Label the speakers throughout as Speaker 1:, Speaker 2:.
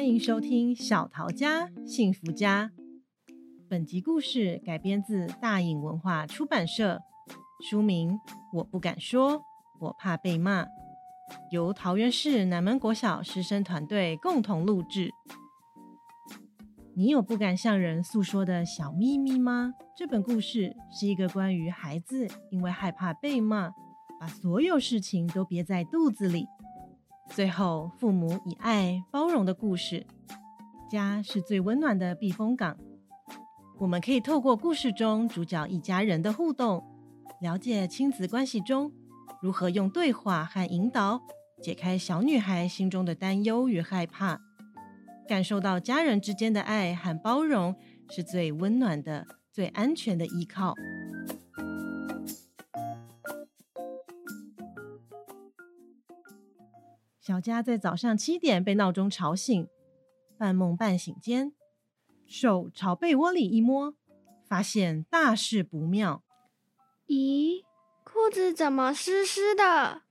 Speaker 1: 欢迎收听《小桃家幸福家》。本集故事改编自大颖文化出版社，书名《我不敢说，我怕被骂》，由桃园市南门国小师生团队共同录制。你有不敢向人诉说的小秘密吗？这本故事是一个关于孩子因为害怕被骂，把所有事情都憋在肚子里。最后，父母以爱包容的故事。家是最温暖的避风港。我们可以透过故事中主角一家人的互动，了解亲子关系中如何用对话和引导解开小女孩心中的担忧与害怕，感受到家人之间的爱和包容是最温暖的、最安全的依靠。小佳在早上七点被闹钟吵醒，半梦半醒间，手朝被窝里一摸，发现大事不妙。
Speaker 2: 咦，裤子怎么湿湿的？啊，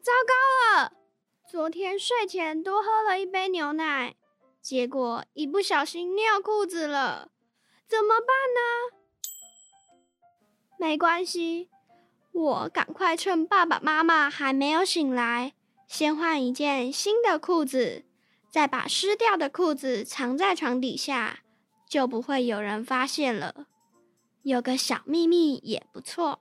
Speaker 2: 糟糕了！昨天睡前多喝了一杯牛奶，结果一不小心尿裤子了，怎么办呢？没关系，我赶快趁爸爸妈妈还没有醒来。先换一件新的裤子，再把湿掉的裤子藏在床底下，就不会有人发现了。有个小秘密也不错。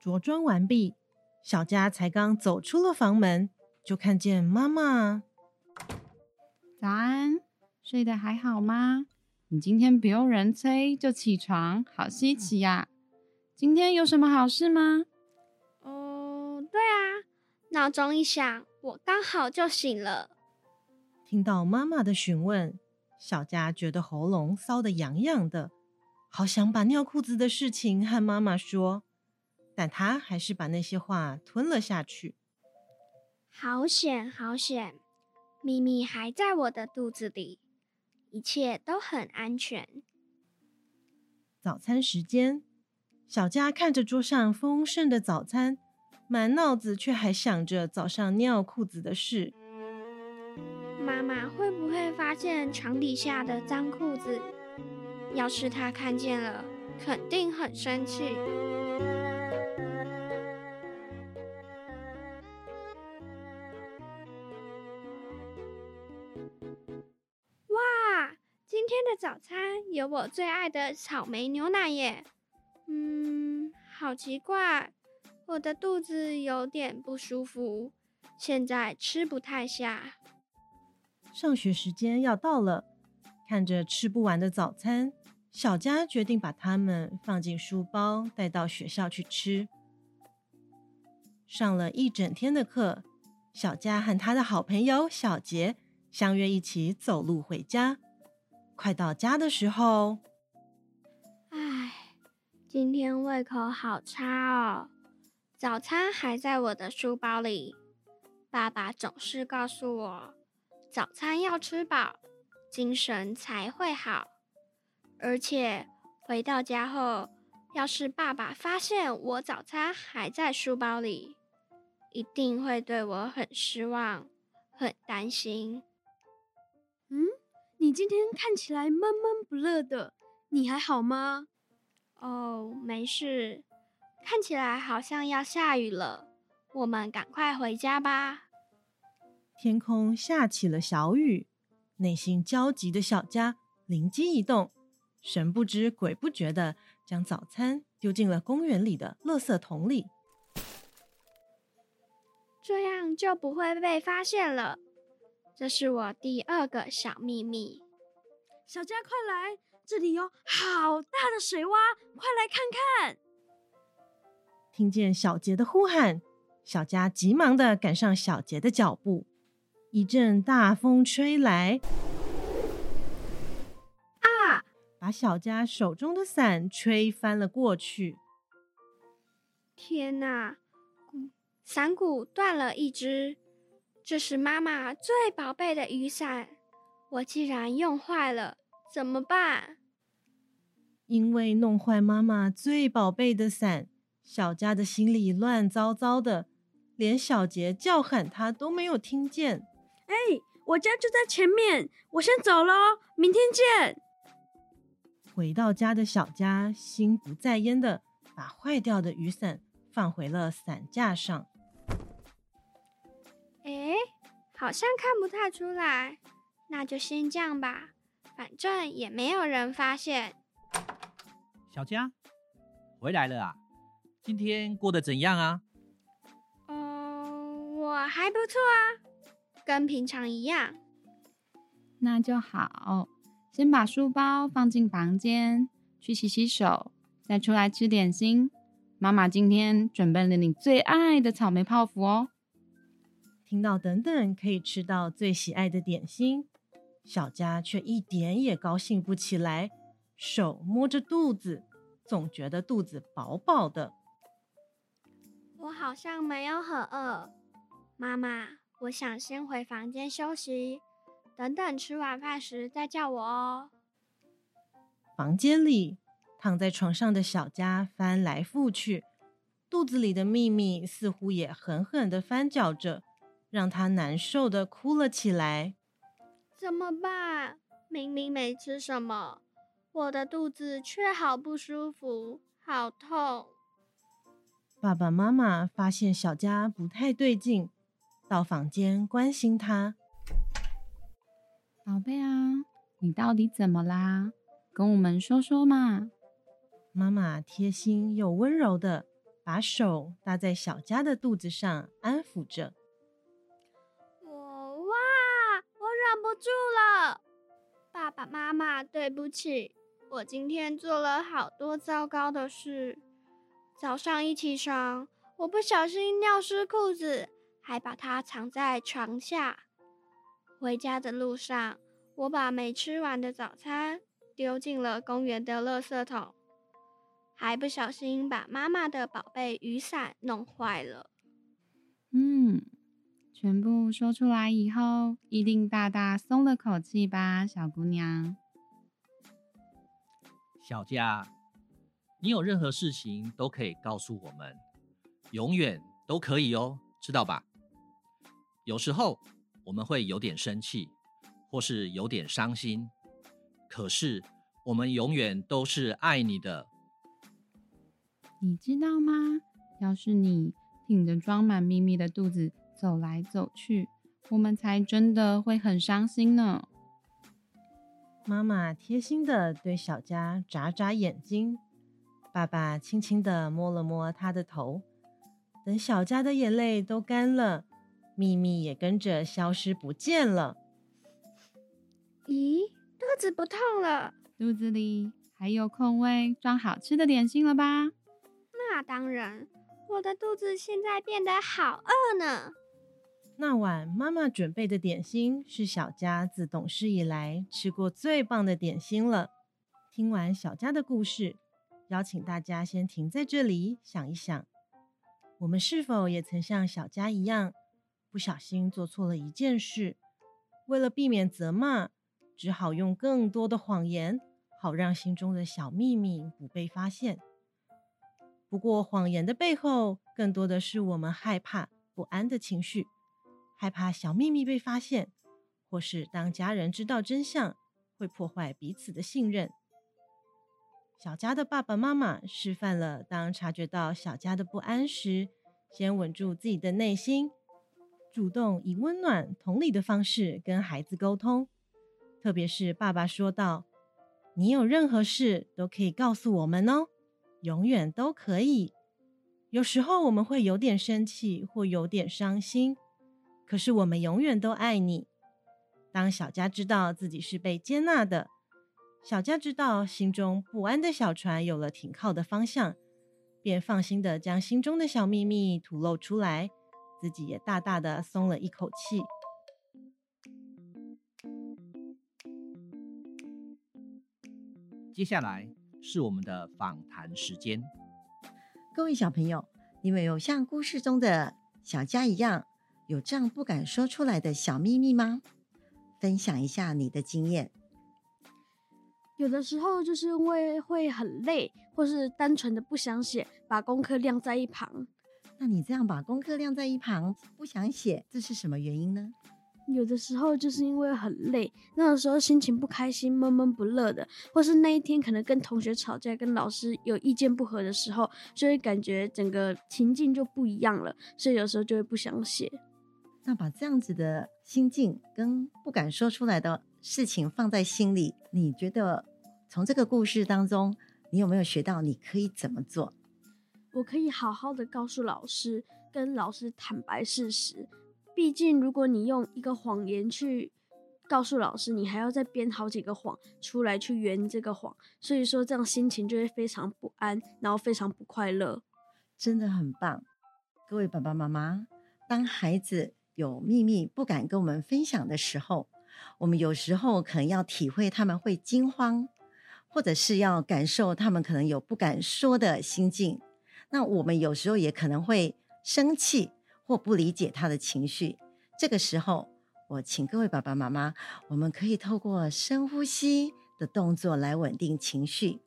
Speaker 1: 着装完毕，小佳才刚走出了房门，就看见妈妈。
Speaker 3: 早安，睡得还好吗？你今天不用人催就起床，好稀奇呀！今天有什么好事吗？
Speaker 2: 闹钟一响，我刚好就醒了。
Speaker 1: 听到妈妈的询问，小佳觉得喉咙骚得痒痒的，好想把尿裤子的事情和妈妈说，但她还是把那些话吞了下去。
Speaker 2: 好险，好险！秘密还在我的肚子里，一切都很安全。
Speaker 1: 早餐时间，小佳看着桌上丰盛的早餐。满脑子却还想着早上尿裤子的事。
Speaker 2: 妈妈会不会发现床底下的脏裤子？要是她看见了，肯定很生气。哇，今天的早餐有我最爱的草莓牛奶耶！嗯，好奇怪。我的肚子有点不舒服，现在吃不太下。
Speaker 1: 上学时间要到了，看着吃不完的早餐，小佳决定把它们放进书包，带到学校去吃。上了一整天的课，小佳和他的好朋友小杰相约一起走路回家。快到家的时候，
Speaker 2: 唉，今天胃口好差哦。早餐还在我的书包里。爸爸总是告诉我，早餐要吃饱，精神才会好。而且回到家后，要是爸爸发现我早餐还在书包里，一定会对我很失望，很担心。
Speaker 4: 嗯，你今天看起来闷闷不乐的，你还好吗？
Speaker 2: 哦，没事。看起来好像要下雨了，我们赶快回家吧。
Speaker 1: 天空下起了小雨，内心焦急的小佳灵机一动，神不知鬼不觉的将早餐丢进了公园里的垃圾桶里。
Speaker 2: 这样就不会被发现了。这是我第二个小秘密。
Speaker 4: 小佳，快来，这里有好大的水洼，快来看看。
Speaker 1: 听见小杰的呼喊，小佳急忙的赶上小杰的脚步。一阵大风吹来，
Speaker 2: 啊！
Speaker 1: 把小佳手中的伞吹翻了过去。
Speaker 2: 天哪，伞骨断了一只，这是妈妈最宝贝的雨伞，我竟然用坏了，怎么办？
Speaker 1: 因为弄坏妈妈最宝贝的伞。小佳的心里乱糟糟的，连小杰叫喊他都没有听见。
Speaker 4: 哎，我家就在前面，我先走喽，明天见。
Speaker 1: 回到家的小佳心不在焉的把坏掉的雨伞放回了伞架上。
Speaker 2: 哎，好像看不太出来，那就先这样吧，反正也没有人发现。
Speaker 5: 小佳，回来了啊？今天过得怎样啊？
Speaker 2: 嗯，我还不错啊，跟平常一样。
Speaker 3: 那就好。先把书包放进房间，去洗洗手，再出来吃点心。妈妈今天准备了你最爱的草莓泡芙哦。
Speaker 1: 听到等等可以吃到最喜爱的点心，小佳却一点也高兴不起来，手摸着肚子，总觉得肚子饱饱的。
Speaker 2: 我好像没有很饿，妈妈，我想先回房间休息。等等，吃晚饭时再叫我哦。
Speaker 1: 房间里，躺在床上的小佳翻来覆去，肚子里的秘密似乎也狠狠的翻搅着，让她难受的哭了起来。
Speaker 2: 怎么办？明明没吃什么，我的肚子却好不舒服，好痛。
Speaker 1: 爸爸妈妈发现小佳不太对劲，到房间关心她。
Speaker 3: 宝贝啊，你到底怎么啦？跟我们说说嘛。
Speaker 1: 妈妈贴心又温柔的把手搭在小佳的肚子上，安抚着。
Speaker 2: 我哇，我忍不住了。爸爸妈妈，对不起，我今天做了好多糟糕的事。早上一起床，我不小心尿湿裤子，还把它藏在床下。回家的路上，我把没吃完的早餐丢进了公园的垃圾桶，还不小心把妈妈的宝贝雨伞弄坏了。
Speaker 3: 嗯，全部说出来以后，一定大大松了口气吧，小姑娘。
Speaker 5: 小佳，你有任何事情都可以告诉我们，永远都可以哦，知道吧？有时候。我们会有点生气，或是有点伤心，可是我们永远都是爱你的。
Speaker 3: 你知道吗？要是你挺着装满秘密的肚子走来走去，我们才真的会很伤心呢。
Speaker 1: 妈妈贴心的对小佳眨眨眼睛，爸爸轻轻的摸了摸他的头，等小佳的眼泪都干了。秘密也跟着消失不见了。
Speaker 2: 咦，肚子不痛了？
Speaker 3: 肚子里还有空位装好吃的点心了吧？
Speaker 2: 那当然，我的肚子现在变得好饿呢。
Speaker 1: 那晚妈妈准备的点心是小佳自懂事以来吃过最棒的点心了。听完小佳的故事，邀请大家先停在这里想一想，我们是否也曾像小佳一样？不小心做错了一件事，为了避免责骂，只好用更多的谎言，好让心中的小秘密不被发现。不过，谎言的背后，更多的是我们害怕、不安的情绪，害怕小秘密被发现，或是当家人知道真相，会破坏彼此的信任。小佳的爸爸妈妈示范了，当察觉到小佳的不安时，先稳住自己的内心。主动以温暖、同理的方式跟孩子沟通，特别是爸爸说道：“你有任何事都可以告诉我们哦，永远都可以。有时候我们会有点生气或有点伤心，可是我们永远都爱你。”当小佳知道自己是被接纳的，小佳知道心中不安的小船有了停靠的方向，便放心的将心中的小秘密吐露出来。自己也大大的松了一口气。
Speaker 5: 接下来是我们的访谈时间。
Speaker 6: 各位小朋友，你们有像故事中的小佳一样，有这样不敢说出来的小秘密吗？分享一下你的经验。
Speaker 4: 有的时候就是因为会很累，或是单纯的不想写，把功课晾在一旁。
Speaker 6: 那你这样把功课晾在一旁，不想写，这是什么原因呢？
Speaker 4: 有的时候就是因为很累，那个时候心情不开心、闷闷不乐的，或是那一天可能跟同学吵架、跟老师有意见不合的时候，就会感觉整个情境就不一样了，所以有时候就会不想写。
Speaker 6: 那把这样子的心境跟不敢说出来的事情放在心里，你觉得从这个故事当中，你有没有学到你可以怎么做？
Speaker 4: 我可以好好的告诉老师，跟老师坦白事实。毕竟，如果你用一个谎言去告诉老师，你还要再编好几个谎出来去圆这个谎，所以说这样心情就会非常不安，然后非常不快乐。
Speaker 6: 真的很棒，各位爸爸妈妈，当孩子有秘密不敢跟我们分享的时候，我们有时候可能要体会他们会惊慌，或者是要感受他们可能有不敢说的心境。那我们有时候也可能会生气。或不理解他的情绪，这个时候，我请各位爸爸妈妈，我们可以透过深呼吸的动作来稳定情绪。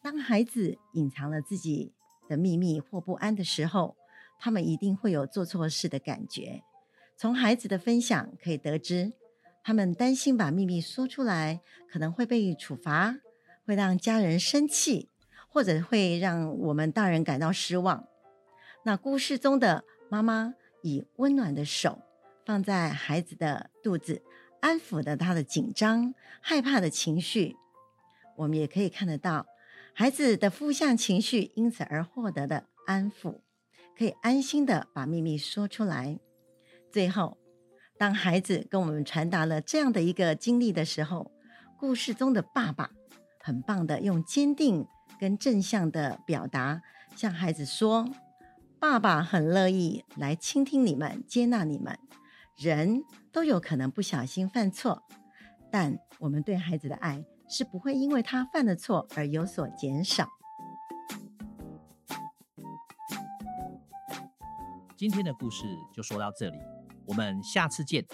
Speaker 6: 当孩子隐藏了自己的秘密或不安的时候，他们一定会有做错事的感觉。从孩子的分享可以得知，他们担心把秘密说出来，可能会被处罚，会让家人生气，或者会让我们大人感到失望。那故事中的。妈妈以温暖的手放在孩子的肚子，安抚着他的紧张、害怕的情绪。我们也可以看得到，孩子的负向情绪因此而获得的安抚，可以安心的把秘密说出来。最后，当孩子跟我们传达了这样的一个经历的时候，故事中的爸爸很棒的用坚定跟正向的表达向孩子说。爸爸很乐意来倾听你们，接纳你们。人都有可能不小心犯错，但我们对孩子的爱是不会因为他犯的错而有所减少。
Speaker 5: 今天的故事就说到这里，我们下次见。